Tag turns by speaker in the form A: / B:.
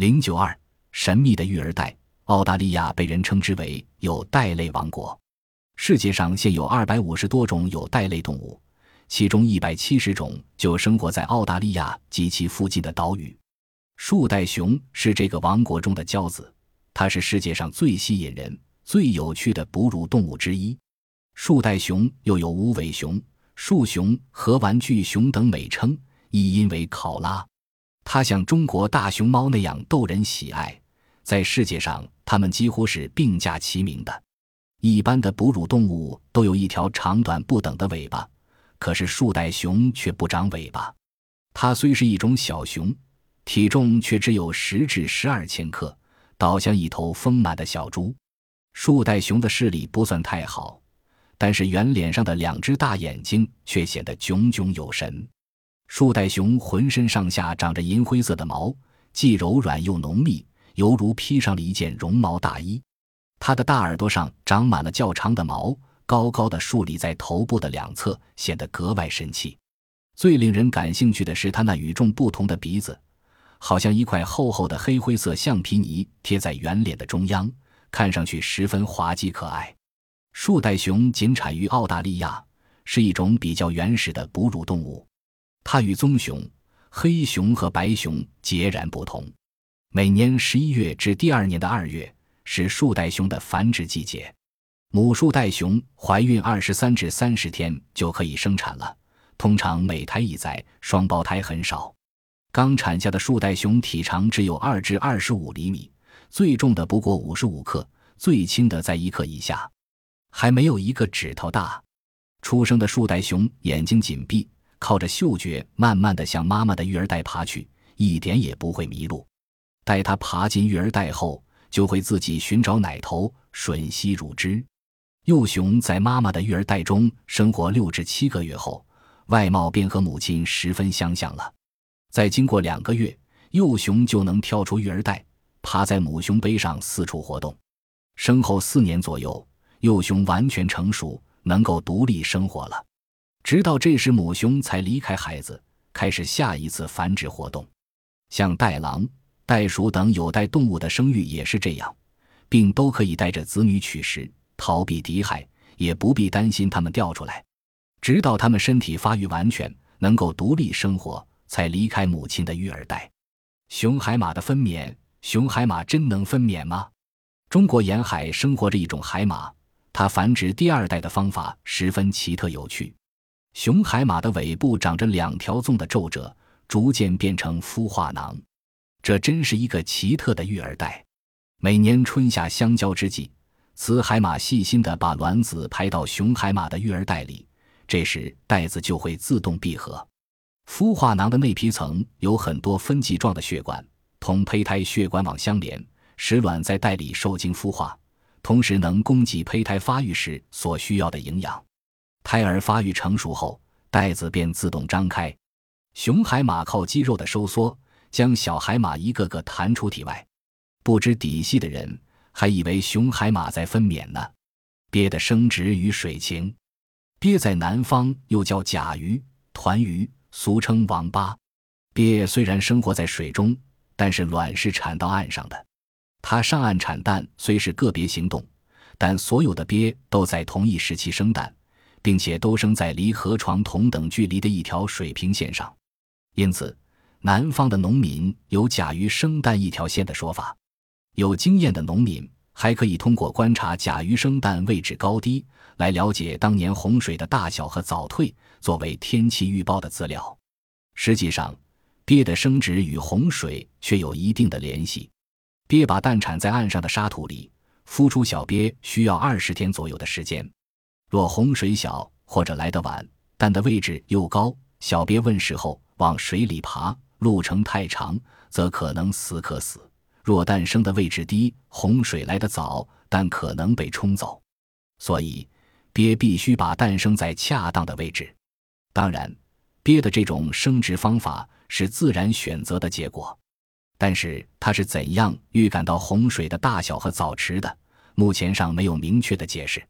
A: 零九二，神秘的育儿袋。澳大利亚被人称之为有袋类王国。世界上现有二百五十多种有袋类动物，其中一百七十种就生活在澳大利亚及其附近的岛屿。树袋熊是这个王国中的骄子，它是世界上最吸引人、最有趣的哺乳动物之一。树袋熊又有无尾熊、树熊和玩具熊等美称，译音为考拉。它像中国大熊猫那样逗人喜爱，在世界上它们几乎是并驾齐名的。一般的哺乳动物都有一条长短不等的尾巴，可是树袋熊却不长尾巴。它虽是一种小熊，体重却只有十至十二千克，倒像一头丰满的小猪。树袋熊的视力不算太好，但是圆脸上的两只大眼睛却显得炯炯有神。树袋熊浑身上下长着银灰色的毛，既柔软又浓密，犹如披上了一件绒毛大衣。它的大耳朵上长满了较长的毛，高高的竖立在头部的两侧，显得格外神气。最令人感兴趣的是它那与众不同的鼻子，好像一块厚厚的黑灰色橡皮泥贴在圆脸的中央，看上去十分滑稽可爱。树袋熊仅产于澳大利亚，是一种比较原始的哺乳动物。它与棕熊、黑熊和白熊截然不同。每年十一月至第二年的二月。是树袋熊的繁殖季节，母树袋熊怀孕二十三至三十天就可以生产了，通常每胎一崽，双胞胎很少。刚产下的树袋熊体长只有二至二十五厘米，最重的不过五十五克，最轻的在一克以下，还没有一个指头大。出生的树袋熊眼睛紧闭，靠着嗅觉慢慢地向妈妈的育儿袋爬去，一点也不会迷路。待它爬进育儿袋后，就会自己寻找奶头吮吸乳汁。幼熊在妈妈的育儿袋中生活六至七个月后，外貌便和母亲十分相像了。再经过两个月，幼熊就能跳出育儿袋，趴在母熊背上四处活动。生后四年左右，幼熊完全成熟，能够独立生活了。直到这时，母熊才离开孩子，开始下一次繁殖活动，像袋狼。袋鼠等有袋动物的生育也是这样，并都可以带着子女取食，逃避敌害，也不必担心它们掉出来，直到它们身体发育完全，能够独立生活，才离开母亲的育儿袋。雄海马的分娩，雄海马真能分娩吗？中国沿海生活着一种海马，它繁殖第二代的方法十分奇特有趣。雄海马的尾部长着两条纵的皱褶，逐渐变成孵化囊。这真是一个奇特的育儿袋。每年春夏相交之际，雌海马细心地把卵子排到雄海马的育儿袋里，这时袋子就会自动闭合。孵化囊的内皮层有很多分际状的血管，同胚胎血管网相连，使卵在袋里受精孵化，同时能供给胚胎发育时所需要的营养。胎儿发育成熟后，袋子便自动张开。雄海马靠肌肉的收缩。将小海马一个个弹出体外，不知底细的人还以为雄海马在分娩呢。鳖的生殖与水情，鳖在南方又叫甲鱼、团鱼，俗称王八。鳖虽然生活在水中，但是卵是产到岸上的。它上岸产蛋虽是个别行动，但所有的鳖都在同一时期生蛋，并且都生在离河床同等距离的一条水平线上，因此。南方的农民有“甲鱼生蛋一条线”的说法，有经验的农民还可以通过观察甲鱼生蛋位置高低来了解当年洪水的大小和早退，作为天气预报的资料。实际上，鳖的生殖与洪水却有一定的联系。鳖把蛋产在岸上的沙土里，孵出小鳖需要二十天左右的时间。若洪水小或者来得晚，蛋的位置又高，小鳖问世后往水里爬。路程太长，则可能死可死；若诞生的位置低，洪水来得早，但可能被冲走。所以，鳖必须把诞生在恰当的位置。当然，鳖的这种生殖方法是自然选择的结果。但是，它是怎样预感到洪水的大小和早迟的？目前尚没有明确的解释。